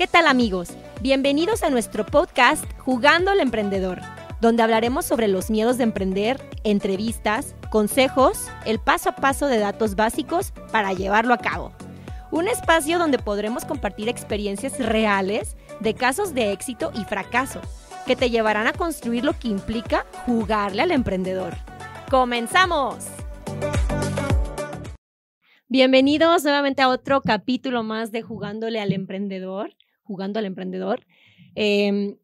¿Qué tal amigos? Bienvenidos a nuestro podcast Jugando al Emprendedor, donde hablaremos sobre los miedos de emprender, entrevistas, consejos, el paso a paso de datos básicos para llevarlo a cabo. Un espacio donde podremos compartir experiencias reales de casos de éxito y fracaso que te llevarán a construir lo que implica jugarle al emprendedor. ¡Comenzamos! Bienvenidos nuevamente a otro capítulo más de Jugándole al Emprendedor, jugando al emprendedor. Em,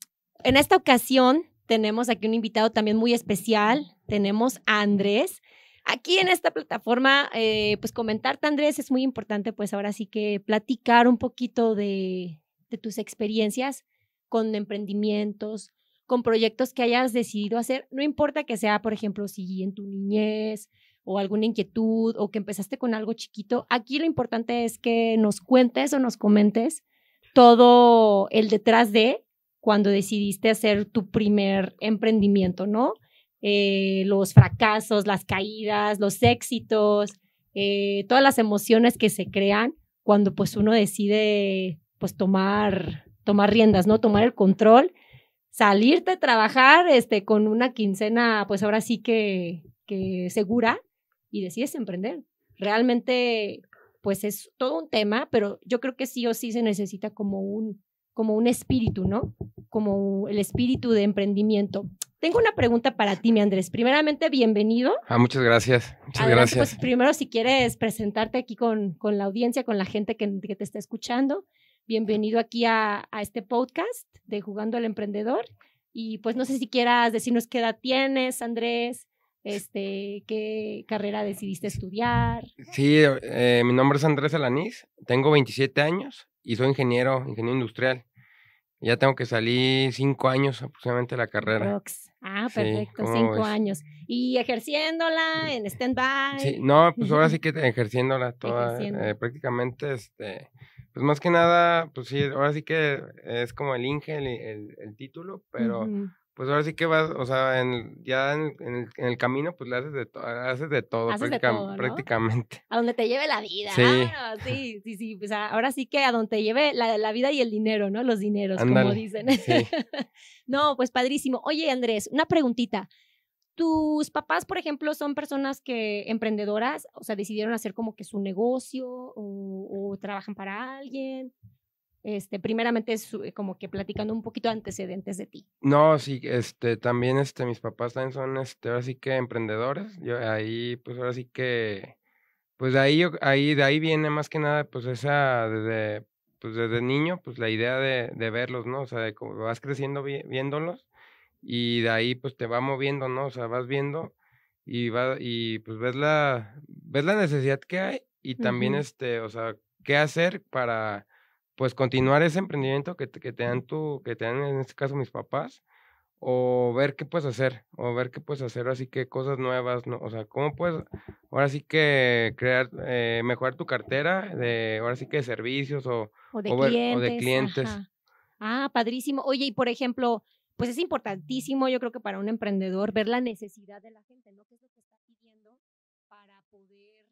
en esta ocasión tenemos aquí un invitado también muy especial. Tenemos a Andrés. Aquí en esta plataforma, eh, pues comentarte, Andrés, es muy importante, pues ahora sí que platicar un poquito de, de tus experiencias con emprendimientos, con proyectos que hayas decidido hacer. No importa que sea, por ejemplo, si en tu niñez, o alguna inquietud o que empezaste con algo chiquito, aquí lo importante es que nos cuentes o nos comentes todo el detrás de cuando decidiste hacer tu primer emprendimiento, ¿no? Eh, los fracasos, las caídas, los éxitos, eh, todas las emociones que se crean cuando pues uno decide pues tomar, tomar riendas, ¿no? Tomar el control, salirte a trabajar este, con una quincena pues ahora sí que, que segura y decides emprender. Realmente, pues es todo un tema, pero yo creo que sí o sí se necesita como un, como un espíritu, ¿no? Como el espíritu de emprendimiento. Tengo una pregunta para ti, mi Andrés. Primeramente, bienvenido. Ah, muchas gracias. Muchas Adelante, gracias. Pues primero, si quieres presentarte aquí con, con la audiencia, con la gente que, que te está escuchando. Bienvenido aquí a, a, este podcast de Jugando al Emprendedor. Y pues no sé si quieras decirnos qué edad tienes, Andrés, este, qué carrera decidiste estudiar. Sí, eh, mi nombre es Andrés Alanís, tengo 27 años y soy ingeniero, ingeniero industrial. Ya tengo que salir cinco años aproximadamente de la carrera. Ah, perfecto, sí, cinco ves? años. ¿Y ejerciéndola en stand-by? Sí, no, pues ahora sí que ejerciéndola toda, Ejerciendo. eh, prácticamente, este, pues más que nada, pues sí, ahora sí que es como el Inge, el, el, el título, pero... Uh -huh pues ahora sí que vas, o sea, en, ya en, en, el, en, el, camino, pues le haces de, to haces de todo, haces práctica de todo ¿no? prácticamente. A donde te lleve la vida. Sí. Ah, sí, sí, sí. Pues ahora sí que a donde te lleve la, la vida y el dinero, ¿no? Los dineros, Andale. como dicen. Sí. no, pues padrísimo. Oye, Andrés, una preguntita. ¿Tus papás, por ejemplo, son personas que emprendedoras, o sea, decidieron hacer como que su negocio o, o trabajan para alguien? Este, primeramente es como que platicando un poquito antecedentes de ti. No, sí, este, también, este, mis papás también son, este, ahora sí que emprendedores. Yo ahí, pues ahora sí que, pues de ahí, yo, ahí, de ahí viene más que nada, pues esa, desde, pues desde niño, pues la idea de, de verlos, ¿no? O sea, de cómo vas creciendo vi, viéndolos y de ahí, pues te va moviendo, ¿no? O sea, vas viendo y va, y pues ves la, ves la necesidad que hay y también, uh -huh. este, o sea, qué hacer para pues continuar ese emprendimiento que te, que te dan tu, que te dan en este caso mis papás, o ver qué puedes hacer, o ver qué puedes hacer, así que cosas nuevas, ¿no? O sea, cómo puedes, ahora sí que crear, eh, mejorar tu cartera de, ahora sí que de servicios o, o de o clientes. Ver, o de clientes. Ajá. Ah, padrísimo. Oye, y por ejemplo, pues es importantísimo, yo creo que para un emprendedor, ver la necesidad de la gente, ¿no? ¿Qué es lo que está pidiendo para poder,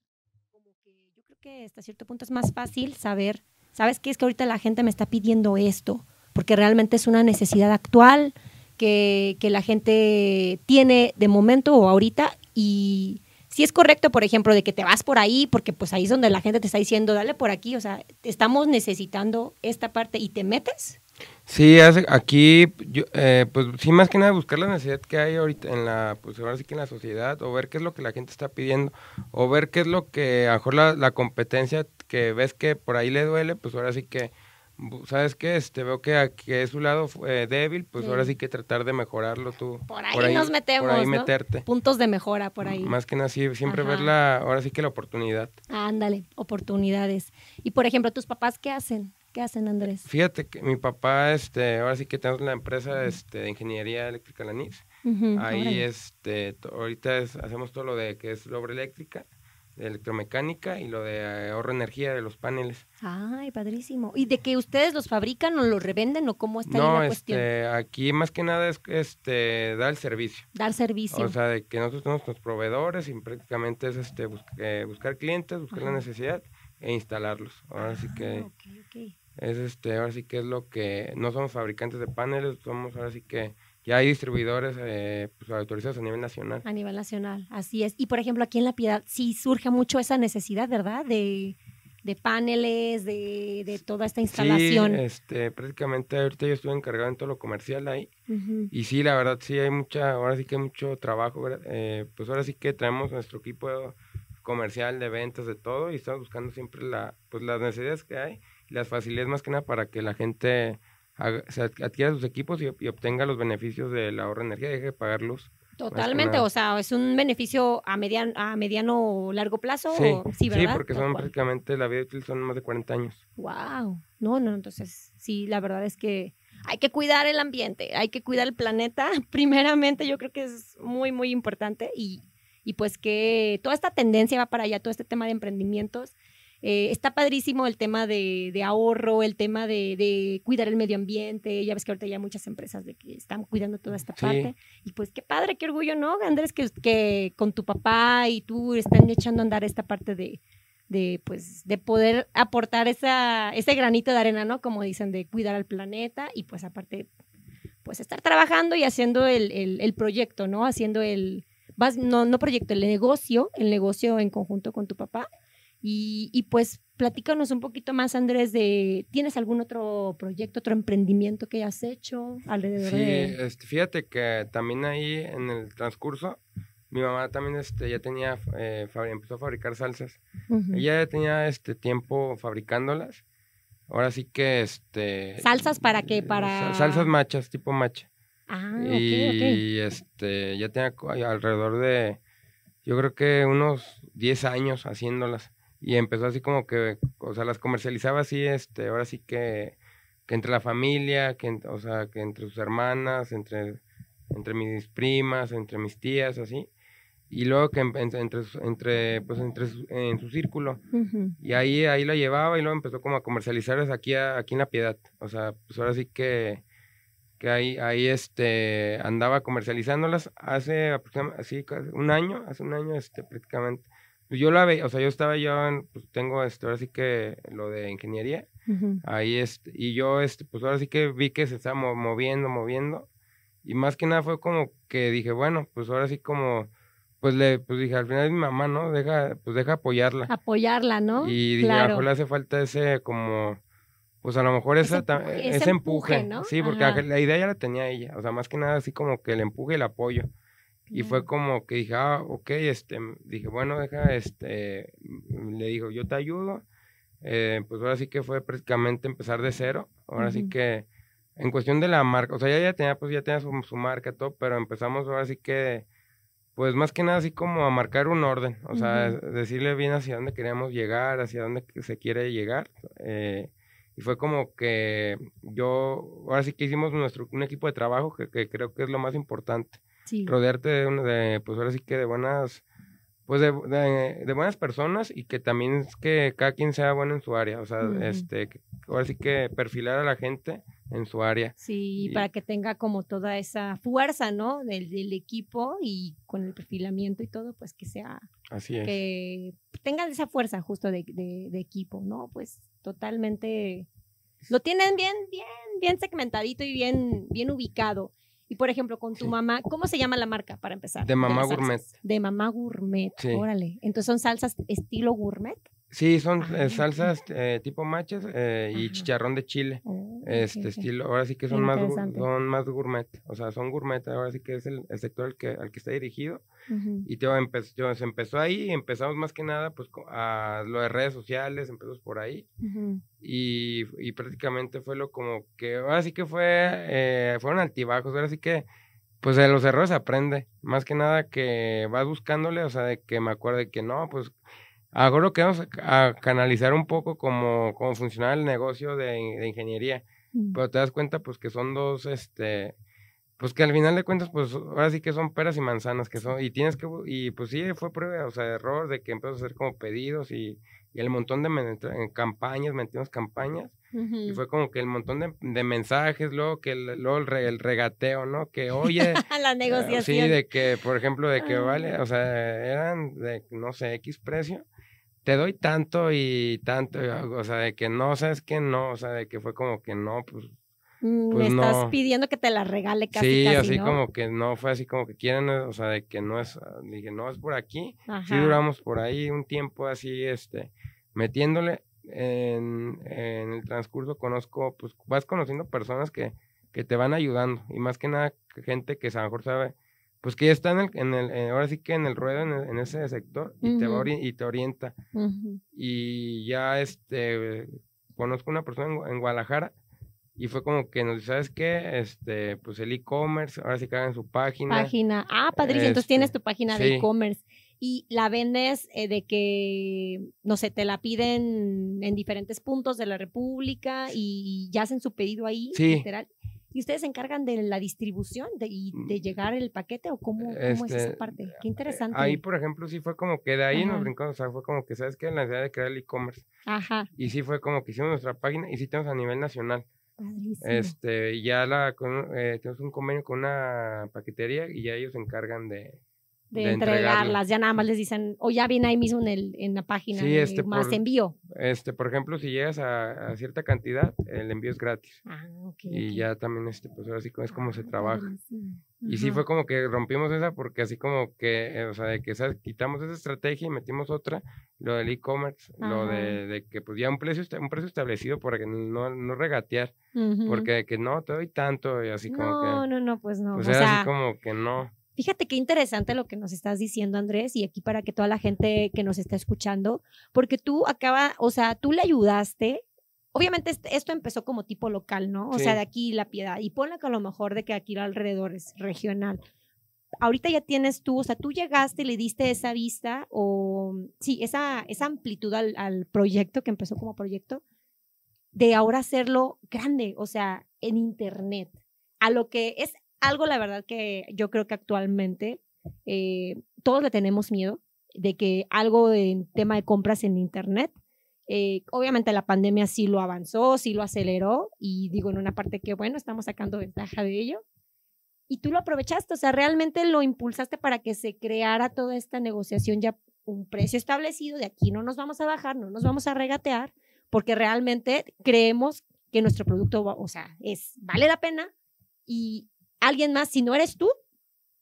como que, yo creo que hasta cierto punto es más fácil saber ¿sabes qué? Es que ahorita la gente me está pidiendo esto, porque realmente es una necesidad actual que, que la gente tiene de momento o ahorita y si es correcto, por ejemplo, de que te vas por ahí, porque pues ahí es donde la gente te está diciendo, dale por aquí, o sea, estamos necesitando esta parte y te metes. Sí, aquí, yo, eh, pues sí, más que nada buscar la necesidad que hay ahorita en la, pues ahora sí que en la sociedad, o ver qué es lo que la gente está pidiendo, o ver qué es lo que, a lo mejor la, la competencia que ves que por ahí le duele, pues ahora sí que, ¿sabes qué? Este, veo que, que es su lado eh, débil, pues sí. ahora sí que tratar de mejorarlo tú. Por ahí, por ahí nos metemos, Por ahí ¿no? meterte. Puntos de mejora por ahí. Más que nada, sí, siempre Ajá. ver la, ahora sí que la oportunidad. Ándale, oportunidades. Y por ejemplo, ¿tus papás qué hacen? ¿Qué hacen, Andrés? Fíjate que mi papá, este, ahora sí que tenemos la empresa este, de ingeniería eléctrica Lanís. Uh -huh, Ahí, órale. este, ahorita es, hacemos todo lo de que es obra eléctrica, de electromecánica y lo de ahorro de energía de los paneles. Ay, padrísimo. ¿Y de que ustedes los fabrican o los revenden o cómo está no, la este, cuestión? aquí más que nada es este dar el servicio. Dar servicio. O sea, de que nosotros tenemos nuestros proveedores y prácticamente es este bus eh, buscar clientes, buscar la necesidad e instalarlos. Ahora ah, sí que okay, okay. Es este, ahora sí que es lo que, no somos fabricantes de paneles, somos ahora sí que ya hay distribuidores eh, pues, autorizados a nivel nacional. A nivel nacional, así es. Y por ejemplo, aquí en La Piedad sí surge mucho esa necesidad, ¿verdad? De, de paneles, de, de, toda esta instalación. Sí, este, prácticamente ahorita yo estuve encargado en todo lo comercial ahí. Y sí, la verdad, sí hay mucha, ahora sí que hay mucho trabajo. Eh, pues ahora sí que traemos nuestro equipo comercial de ventas, de todo, y estamos buscando siempre la, pues las necesidades que hay las facilidades más que nada para que la gente se adquiera sus equipos y, obtenga los beneficios del ahorro de energía, deje de pagar luz. Totalmente, o sea, es un beneficio a mediano, a mediano largo plazo. Sí, sí, porque son prácticamente, la vida útil son más de 40 años. Wow, no, no, entonces sí, la verdad es que hay que cuidar el ambiente, hay que cuidar el planeta, primeramente yo creo que es muy, muy importante y, y pues que toda esta tendencia va para allá, todo este tema de emprendimientos eh, está padrísimo el tema de, ahorro, el tema de, cuidar el medio ambiente. Ya ves que ahorita ya hay muchas empresas de que están cuidando toda esta parte. Y pues qué padre, qué orgullo, ¿no, Andrés? Que, que con tu papá y tú están echando a andar esta parte de, de pues de poder aportar esa, ese granito de arena, ¿no? Como dicen, de cuidar al planeta y pues aparte, pues estar trabajando y haciendo el, el, proyecto, ¿no? Haciendo el, no, no proyecto, el negocio, el negocio en conjunto con tu papá y, pues platícanos un poquito más, Andrés, de ¿tienes algún otro proyecto, otro emprendimiento que hayas hecho alrededor sí, este, fíjate que también ahí en el transcurso, mi mamá también este, ya tenía, eh, empezó a fabricar salsas. Ella ya tenía este tiempo fabricándolas. Ahora sí que este... ¿Salsas para qué? Para... Salsas machas, tipo macha. Ah, y este, ya tenía alrededor de, yo creo que unos 10 años haciéndolas y empezó así como que, o sea, las comercializaba así, este, ahora sí que, que entre la familia, que, o sea, que entre sus hermanas, entre, entre mis primas, entre mis tías, así. Y luego que entre, entre, pues entre en su círculo. Y ahí, ahí la llevaba y luego empezó como a comercializarlas aquí, aquí en La Piedad. O sea, pues ahora sí que, que ahí, ahí este, andaba comercializándolas hace aproximadamente, así, un año, hace un año este, prácticamente. Pues, yo la veía, o sea, yo estaba yo, pues tengo este, ahora sí que lo de ingeniería, ahí este, y yo, este, pues ahora sí que vi que se estaba moviendo, moviendo, y más que nada fue como que dije, bueno, pues ahora sí como, pues le, pues dije, al final es mi mamá, ¿no? Deja, pues deja apoyarla. Apoyarla, ¿no? Y dije, a lo le hace falta ese como, pues a lo mejor ese, ese, empuje, ¿no? Sí, porque la idea ya la tenía ella, o sea, más que nada así como que el empuje y el apoyo. Y fue como que dije, ah, ok, este, dije, bueno, deja, este, le digo, yo te ayudo. Eh, pues ahora sí que fue prácticamente empezar de cero. Ahora sí que, en cuestión de la marca, o sea, ya, ya tenía, pues ya tenía su, su marca, todo, pero empezamos ahora sí que, pues más que nada así como a marcar un orden, o sea, decirle bien hacia dónde queríamos llegar, hacia dónde se quiere llegar. Eh, y fue como que yo, ahora sí que hicimos nuestro, un equipo de trabajo que, que creo que es lo más importante rodearte de, de, pues ahora sí que de buenas, pues de, de, buenas personas y que también es que cada quien sea bueno en su área, o sea, este, ahora sí que perfilar a la gente en su área. Sí, para que tenga como toda esa fuerza, ¿no? Del, del, equipo y con el perfilamiento y todo, pues que sea... Así es. Que tengan esa fuerza justo de, de equipo, ¿no? Pues totalmente... Lo tienen bien, bien, bien segmentadito y bien, bien ubicado. Y por ejemplo, con tu mamá, ¿cómo se llama la marca para empezar? De Mamá Gourmet. De Mamá Gourmet, órale. Entonces son salsas estilo gourmet. Sí, son eh, ah, salsas eh, tipo machas eh, y chicharrón de chile. Oh, este estilo, ahora sí que son más, son más gourmet, o sea, son gourmet, ahora sí que es el, sector al que, al que está dirigido. Y te empezó, se empezó ahí, empezamos más que nada pues a lo de redes sociales, empezamos por ahí. y, y, prácticamente fue lo como que, ahora sí que fue, fueron altibajos, ahora sí que pues de los errores aprende, más que nada que vas buscándole, o sea, de que me acuerdo de que no, pues Ahora que vamos a canalizar un poco cómo, cómo funciona el negocio de, ingeniería, mm. pero te das cuenta pues que son dos, este, pues que al final de cuentas pues ahora sí que son peras y manzanas que son, y tienes que, y pues sí fue prueba, o sea, error de que empezó a hacer como pedidos y, y el montón de campañas, metimos campañas, y fue como que el montón de, de mensajes, luego que el, luego el, regateo, ¿no? Que oye... La eh, negociación. sí, de que, por ejemplo, de que vale, o sea, eran de, no sé, X precio, te doy tanto y tanto, o sea, de que no, sabes que no, o sea, de que fue como que no, pues Mm, me estás pidiendo que te la regale casi. Sí, así como que no fue así como que quieren, o sea, de que no es, ah, dije, no es por aquí. Sí duramos por ahí un tiempo así, este, metiéndole. En, en, el transcurso conozco, pues vas conociendo personas que, que te van ayudando y más que nada gente que a lo mejor sabe, pues que ya está en el, en el eh, ahora sí que en el ruedo, en, ese sector y, te y te orienta. Y ya este, conozco una persona en Guadalajara y fue como que nos ¿sabes qué? Este, pues el e-commerce, ahora sí que hagan su página. Página. Ah, padrísimo. Entonces tienes tu este, página de e-commerce. Y la vendes eh, de que, no sé, te la piden en diferentes puntos de la República y ya hacen su pedido ahí, literal. ¿Y ustedes se encargan de la distribución de, y mm. de llegar el paquete o cómo, cómo es esa este, parte? Qué interesante. Ahí, por ejemplo, sí fue como que de ahí nos brincamos, o sea, fue como que, ¿sabes qué? La idea de crear el e-commerce. Ajá. Y sí fue como que hicimos nuestra página y sí tenemos a nivel nacional. Este, ya la, eh, tenemos un convenio con una paquetería y ya ellos se encargan de, de, entregarlas. Ya nada más les dicen, o ya viene ahí mismo en, el, en la página, sí, este, más envío. Este, por ejemplo, si llegas a, cierta cantidad, el envío es gratis. Ah, y ya también, este, pues ahora sí es como se trabaja. Y sí fue como que rompimos esa porque así como que, eh, o sea, de que quitamos esa estrategia y metimos otra, lo del e-commerce, lo de, de, que pues ya un precio, un precio establecido para que no, no regatear, porque que no, te doy tanto y así como que... No, no, no, pues no. Pues o sea, así como que no. Fíjate qué interesante lo que nos estás diciendo, Andrés, y aquí para que toda la gente que nos está escuchando, porque tú acaba, o sea, tú le ayudaste. Obviamente esto empezó como tipo local, ¿no? O sea, de aquí la piedad. Y ponle que a lo mejor de que aquí alrededor es regional. Ahorita ya tienes tú, o sea, tú llegaste y le diste esa vista o, sí, esa, esa amplitud al, al proyecto que empezó como proyecto, de ahora hacerlo grande, o sea, en Internet, a lo que es algo, la verdad, que yo creo que actualmente eh, todos le tenemos miedo de que algo en tema de compras en Internet, eh, obviamente la pandemia sí lo avanzó, sí lo aceleró y digo en una parte que, bueno, estamos sacando ventaja de ello. Y tú lo aprovechaste, o sea, realmente lo impulsaste para que se creara toda esta negociación ya un precio establecido, de aquí no nos vamos a bajar, no nos vamos a regatear, porque realmente creemos que nuestro producto, o sea, es, vale la pena y alguien más, si no eres tú,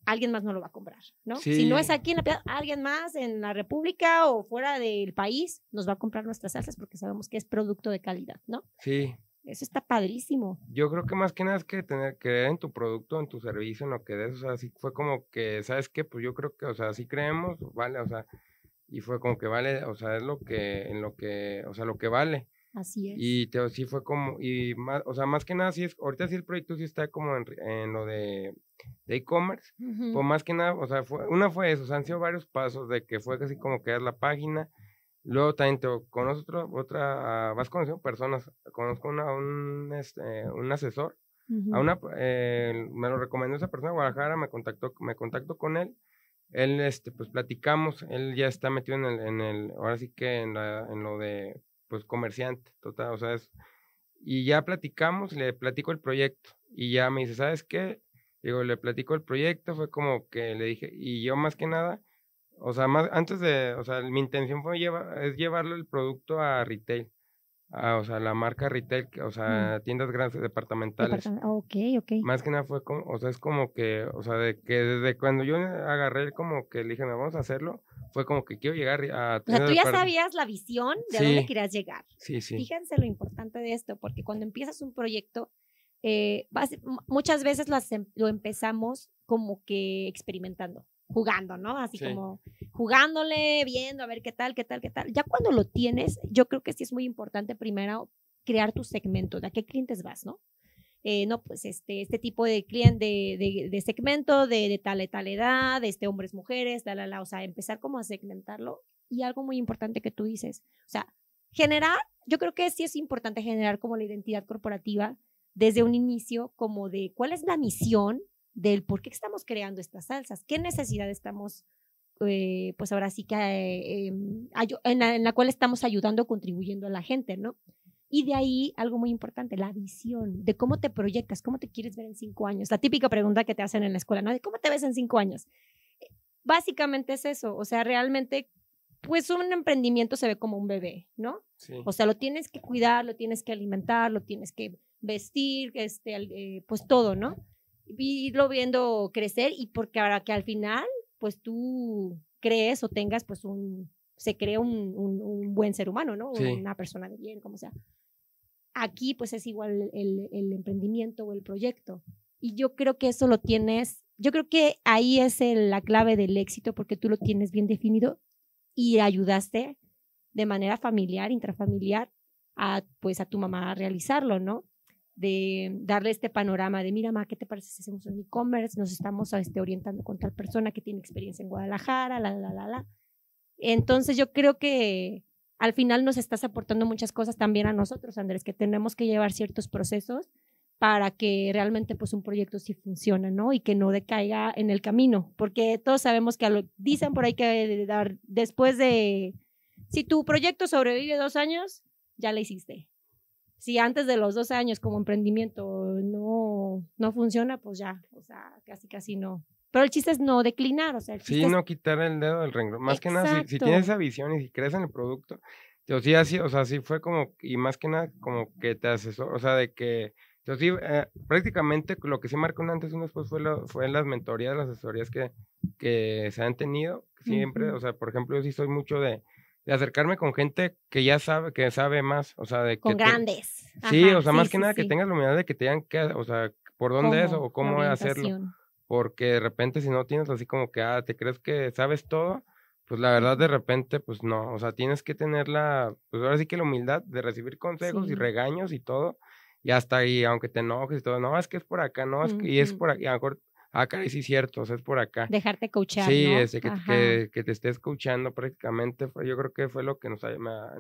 alguien más no lo va a comprar, ¿no? Si no es aquí en la piedad, alguien más en la República o fuera del país nos va a comprar nuestras salsas porque sabemos que es producto de calidad, ¿no? Sí. Eso está padrísimo. Yo creo que más que nada es que tener que creer en tu producto, en tu servicio, en lo que des, o sea, sí fue como que, ¿sabes qué? Pues yo creo que, o sea, sí creemos, vale, o sea, y fue como que vale, o sea, es lo que, en lo que, o sea, lo que vale. Así es. Y te, sí fue como, y más, o sea, más que nada, sí es, ahorita sí el proyecto sí está como en, en lo de e-commerce, pues más que nada, o sea, fue, una fue eso, o sea, han sido varios pasos de que fue así como es la página, luego también te conozco otra, ah, vas conociendo personas, conozco una, un, este, un asesor, a una, eh, me lo recomendó esa persona de Guadalajara, me contactó, me contactó con él, él, este, pues platicamos, él ya está metido en el, en el ahora sí que en, la, en lo de pues comerciante, total, o sea, es, y ya platicamos, le platico el proyecto y ya me dice, ¿sabes qué? Digo, le platico el proyecto, fue como que le dije, y yo más que nada, o sea, más antes de, o sea, mi intención fue llevar, es llevarle el producto a retail. Ah, o sea, la marca retail, o mm. sea, tiendas grandes departamentales. ok, ok. Más que nada fue como, o sea, es como que, o sea, de que desde cuando yo agarré como que le dije, vamos a hacerlo, fue como que quiero llegar a... O sea, tú ya sabías la visión de a dónde querías llegar. Sí, sí. Fíjense lo importante de esto, porque cuando empiezas un proyecto, eh, muchas veces lo, lo empezamos como que experimentando jugando, ¿no? Así como jugándole, viendo a ver qué tal, qué tal, qué tal. Ya cuando lo tienes, yo creo que sí es muy importante primero crear tu segmento, de a qué clientes vas, ¿no? Eh, no, pues este, este tipo de cliente, de, de, segmento, de, de, tal, de tal edad, de este, hombres, mujeres, la, la, la, o sea, empezar como a segmentarlo. Y algo muy importante que tú dices, o sea, generar, yo creo que sí es importante generar como la identidad corporativa desde un inicio, como de cuál es la misión del por qué estamos creando estas salsas, qué necesidad estamos, eh, pues ahora sí que, eh, em, en, la, cual estamos ayudando, contribuyendo a la gente, ¿no? Y de ahí algo muy importante, la visión, de cómo te proyectas, cómo te quieres ver en cinco años. La típica pregunta que te hacen en la escuela, ¿no? De cómo te ves en cinco años. Básicamente es eso, o sea, realmente pues un emprendimiento se ve como un bebé, ¿no? Sí. O sea, lo tienes que cuidar, lo tienes que alimentar, lo tienes que vestir, este, eh, pues todo, ¿no? Y irlo viendo crecer y porque ahora que al final, pues tú crees o tengas, pues un, se crea un, un, buen ser humano, ¿no? Una persona de bien, como sea. Aquí, pues es igual el, el emprendimiento o el proyecto. Y yo creo que eso lo tienes, yo creo que ahí es la clave del éxito porque tú lo tienes bien definido y ayudaste de manera familiar, intrafamiliar, a, pues a tu mamá a realizarlo, ¿no? De darle este panorama de, mira, mamá, ¿qué te parece si hacemos un e-commerce? Nos estamos este, orientando con tal persona que tiene experiencia en Guadalajara, la, la, la, la. Entonces yo creo que al final nos estás aportando muchas cosas también a nosotros, Andrés, que tenemos que llevar ciertos procesos para que realmente pues un proyecto sí funcione, ¿no? Y que no decaiga en el camino, porque todos sabemos que lo, dicen por ahí que dar, después de, si tu proyecto sobrevive dos años, ya lo hiciste. Si antes de los dos años como emprendimiento no, no funciona, pues ya, o sea, casi casi no. Pero el chiste es no declinar, o sea, el Sí, no quitar el dedo del renglón. Más que nada, si, tienes esa visión y si crees en el producto, yo sí así, o sea, sí fue como, y más que nada como que te asesor, o sea, de que entonces, sí, eh, prácticamente lo que sí marcó un antes y un después fue, lo, fue las mentorías, las asesorías que, que se han tenido siempre. O sea, por ejemplo, yo sí soy mucho de, de, acercarme con gente que ya sabe, que sabe más. O sea, de Con grandes. sí, o sea, más que nada que tengas la humildad de que te digan que, o sea, por dónde es o cómo hacerlo. Porque de repente si no tienes así como que, ah, te crees que sabes todo, pues la verdad de repente, pues no. O sea, tienes que tener la, pues ahora sí que la humildad de recibir consejos y regaños y todo y hasta ahí, aunque te enojes y todo, no, es que es por acá, no, es que, y es por aquí, a lo mejor, acá ah, sí es cierto, o sea, es por acá. Dejarte coachar, Sí, ¿no? ese, que, que, que, te estés escuchando prácticamente, yo creo que fue lo que nos,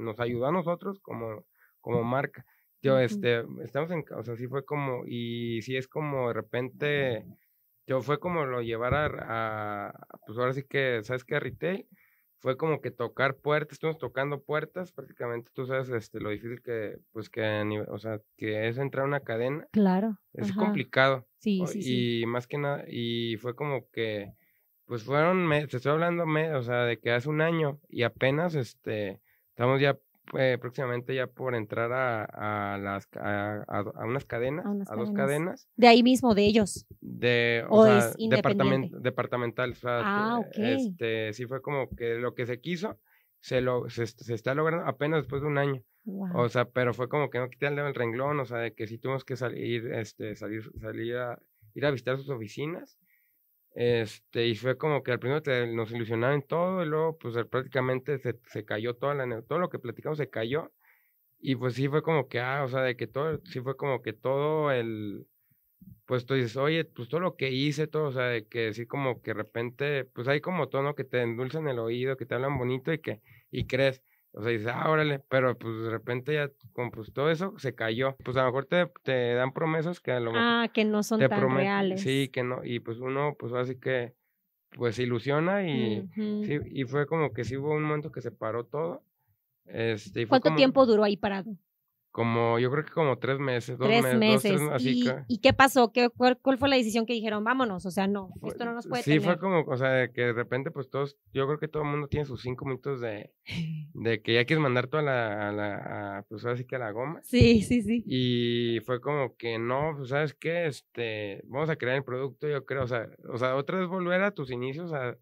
nos ayudó a nosotros como, como marca. Yo, este, estamos en, o sea, sí fue como, y sí es como de repente, yo fue como lo llevar a, a pues ahora sí que, ¿sabes qué? Retail, fue como que tocar puertas, estuvimos tocando puertas, prácticamente tú sabes este, lo difícil que, pues que, o sea, que es entrar a una cadena. Claro. Es complicado. Sí, sí, sí. Y más que nada, y fue como que, pues fueron, me, te estoy hablando, me, o sea, de que hace un año y apenas, este, estamos ya eh, próximamente ya por entrar a, a las a, a, unas cadenas, a, dos cadenas. De ahí mismo, de ellos. De, o, sea, departament, departamental. O sea, ah, ok. este, sí fue como que lo que se quiso, se lo, se, está logrando apenas después de un año. O sea, pero fue como que no quitarle el renglón, o sea, de que si tuvimos que salir, este, salir, salir a, ir a visitar sus oficinas este, y fue como que al primero nos ilusionaron todo y luego pues prácticamente se, se cayó toda la, todo lo que platicamos se cayó y pues sí fue como que, ah, o sea, de que todo, sí fue como que todo el, pues tú dices, oye, pues todo lo que hice, todo, o sea, de que sí como que de repente, pues hay como todo, Que te endulzan el oído, que te hablan bonito y que, y crees. O sea, dices, ah, órale, pero pues de repente ya, como pues todo eso se cayó. Pues a lo mejor te, te dan promesas que a lo mejor. Ah, que no son tan reales. Sí, que no, y pues uno, pues así que, pues se ilusiona y, sí, y fue como que sí hubo un momento que se paró todo. Este, ¿Cuánto tiempo duró ahí parado? Como, yo creo que como tres meses, dos tres meses. ¿Y, ¿Y, qué pasó? ¿Qué, cuál, fue la decisión que dijeron? Vámonos, o sea, no, esto no nos puede Sí, fue como, o sea, que de repente, pues todos, yo creo que todo el mundo tiene sus cinco minutos de, de que ya quieres mandar toda la, a la a, pues así que a la goma. Sí, sí, sí. Y fue como que no, pues sabes qué, este, vamos a crear el producto, yo creo, o sea, o sea, otra vez volver a tus inicios, a,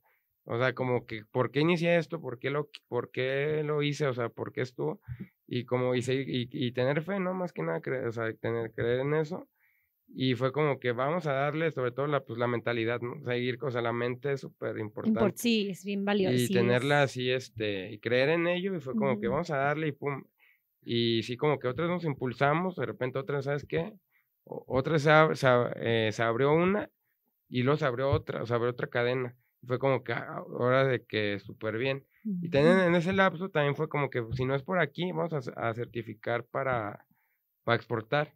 o sea, como que, ¿por qué inicié esto? ¿Por qué lo, por qué lo hice? O sea, ¿por qué estuvo? Y como y, y, tener fe, ¿no? Más que nada, creer, o sea, tener, creer en eso. Y fue como que vamos a darle sobre todo la, pues, la mentalidad, ¿no? Seguir, o sea, la mente es súper importante. sí, es bien valiosa. Y tenerla así, este, y creer en ello, y fue como que vamos a darle y pum. Y sí, como que otras nos impulsamos, de repente otras, ¿sabes qué? Otras se, se, eh, se abrió una y luego se abrió otra, o sea, abrió otra cadena. Fue como que ah, hora de que súper bien. Y también en ese lapso también fue como que si no es por aquí, vamos a, certificar para, para exportar.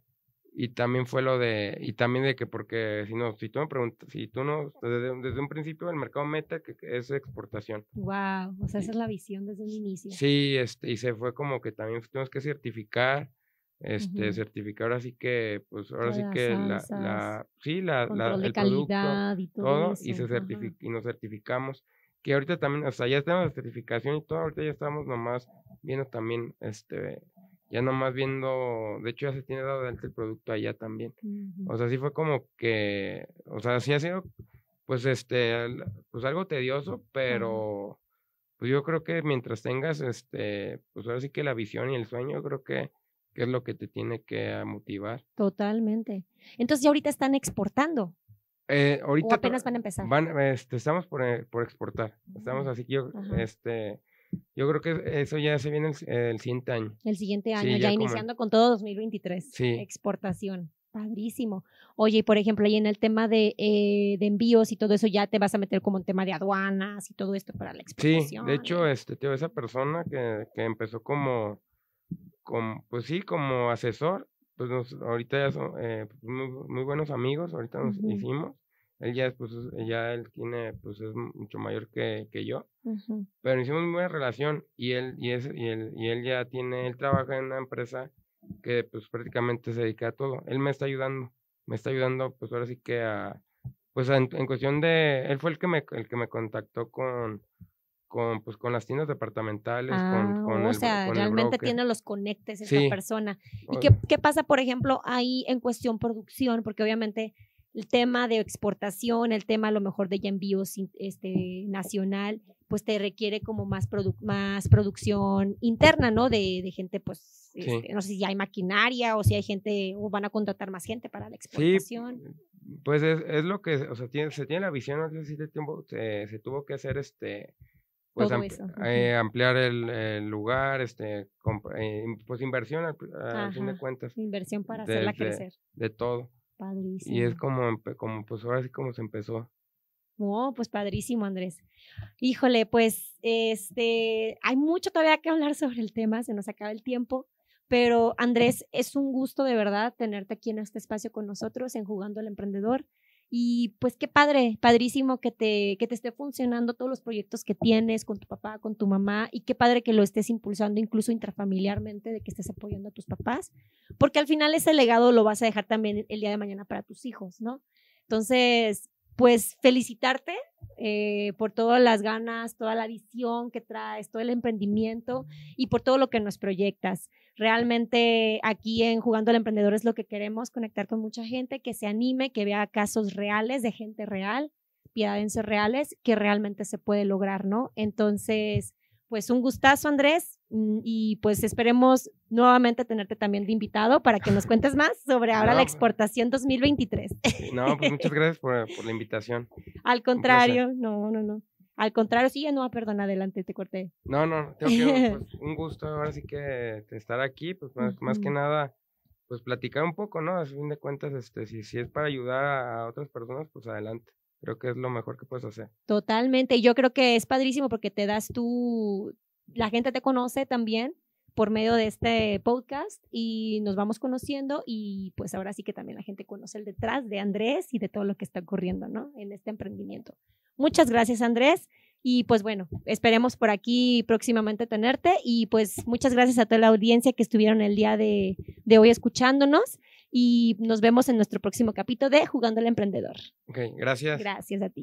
Y también fue lo de, y también de que porque si no, si tú me preguntas, si tú no, desde, desde un principio el mercado meta que, es exportación. Wow, o sea, esa es la visión desde el inicio. Sí, este, y se fue como que también tuvimos que certificar, este, certificar así que, pues ahora sí que la, la, sí, la, la el producto, y todo, y, se y nos certificamos que ahorita también, o sea, ya tenemos la certificación y todo, ahorita ya estamos nomás viendo también, este, ya nomás viendo, de hecho ya se tiene dado delante el producto allá también. O sea, sí fue como que, o sea, sí ha sido, pues, este, pues algo tedioso, pero, pues yo creo que mientras tengas, este, pues ahora sí que la visión y el sueño, creo que, que es lo que te tiene que motivar. Totalmente. Entonces ya ahorita están exportando. Eh, ahorita o apenas van a empezar. Van, este, estamos por, eh, por exportar. Estamos así que yo, este, yo creo que eso ya se viene el, siguiente año. El siguiente año, ya, iniciando con todo 2023. Sí. Exportación. Padrísimo. Oye, por ejemplo, ahí en el tema de, eh, de, envíos y todo eso, ya te vas a meter como un tema de aduanas y todo esto para la exportación. Sí, de hecho, este, tío, esa persona que, que empezó como, como, pues sí, como asesor, pues ahorita ya son eh, muy, buenos amigos, ahorita nos hicimos. Él ya, pues, ya él tiene, pues es mucho mayor que, que yo, pero hicimos muy buena relación y él, y, es, y, él, y él ya tiene, él trabaja en una empresa que pues prácticamente se dedica a todo. Él me está ayudando, me está ayudando pues ahora sí que a, pues en, en cuestión de, él fue el que me, el que me contactó con, con, pues, con las tiendas departamentales, con, ah, con, o sea, realmente tiene los conectes esa persona. ¿Y qué, qué, pasa, por ejemplo, ahí en cuestión producción? Porque obviamente el tema de exportación, el tema a lo mejor de ya envíos este, nacional, pues te requiere como más, más producción interna, ¿no? De, de gente, pues, este, no sé si hay maquinaria o si hay gente, o van a contratar más gente para la exportación. Sí, pues es, es lo que, o sea, tiene, se tiene la visión, de tiempo se, se tuvo que hacer este pues eh, ampliar el, lugar, este, eh, pues inversión al, fin de cuentas. Inversión para hacerla crecer. De, todo. Padrísimo. Y es como, como, pues ahora sí como se empezó. Oh, pues padrísimo, Andrés. Híjole, pues este, hay mucho todavía que hablar sobre el tema, se nos acaba el tiempo, pero Andrés, es un gusto de verdad tenerte aquí en este espacio con nosotros en Jugando al Emprendedor. Y pues qué padre, padrísimo que te, que te esté funcionando todos los proyectos que tienes con tu papá, con tu mamá, y qué padre que lo estés impulsando incluso intrafamiliarmente, de que estés apoyando a tus papás, porque al final ese legado lo vas a dejar también el día de mañana para tus hijos, ¿no? Entonces, pues felicitarte eh, por todas las ganas, toda la visión que traes, todo el emprendimiento y por todo lo que nos proyectas. Realmente aquí en Jugando al Emprendedor es lo que queremos, conectar con mucha gente que se anime, que vea casos reales de gente real, piadenses reales, que realmente se puede lograr, ¿no? Entonces, pues un gustazo, Andrés, mm, y pues esperemos nuevamente tenerte también de invitado para que nos cuentes más sobre ahora la exportación 2023. No, pues muchas gracias por, la invitación. Al contrario, no, no, no. Al contrario, sí, no, perdón, adelante, te corté. No, no, tengo que, pues, un gusto ahora sí que estar aquí, pues más, que nada, pues platicar un poco, ¿no? A fin de cuentas, este, si, si es para ayudar a otras personas, pues adelante creo que es lo mejor que puedes hacer. Totalmente. Yo creo que es padrísimo porque te das tú, la gente te conoce también por medio de este podcast y nos vamos conociendo y pues ahora sí que también la gente conoce el detrás de Andrés y de todo lo que está ocurriendo, ¿no? En este emprendimiento. Muchas gracias, Andrés. Y pues bueno, esperemos por aquí próximamente tenerte y pues muchas gracias a toda la audiencia que estuvieron el día de, de hoy escuchándonos y nos vemos en nuestro próximo capítulo de Jugando al Emprendedor. Ok, gracias. Gracias a ti.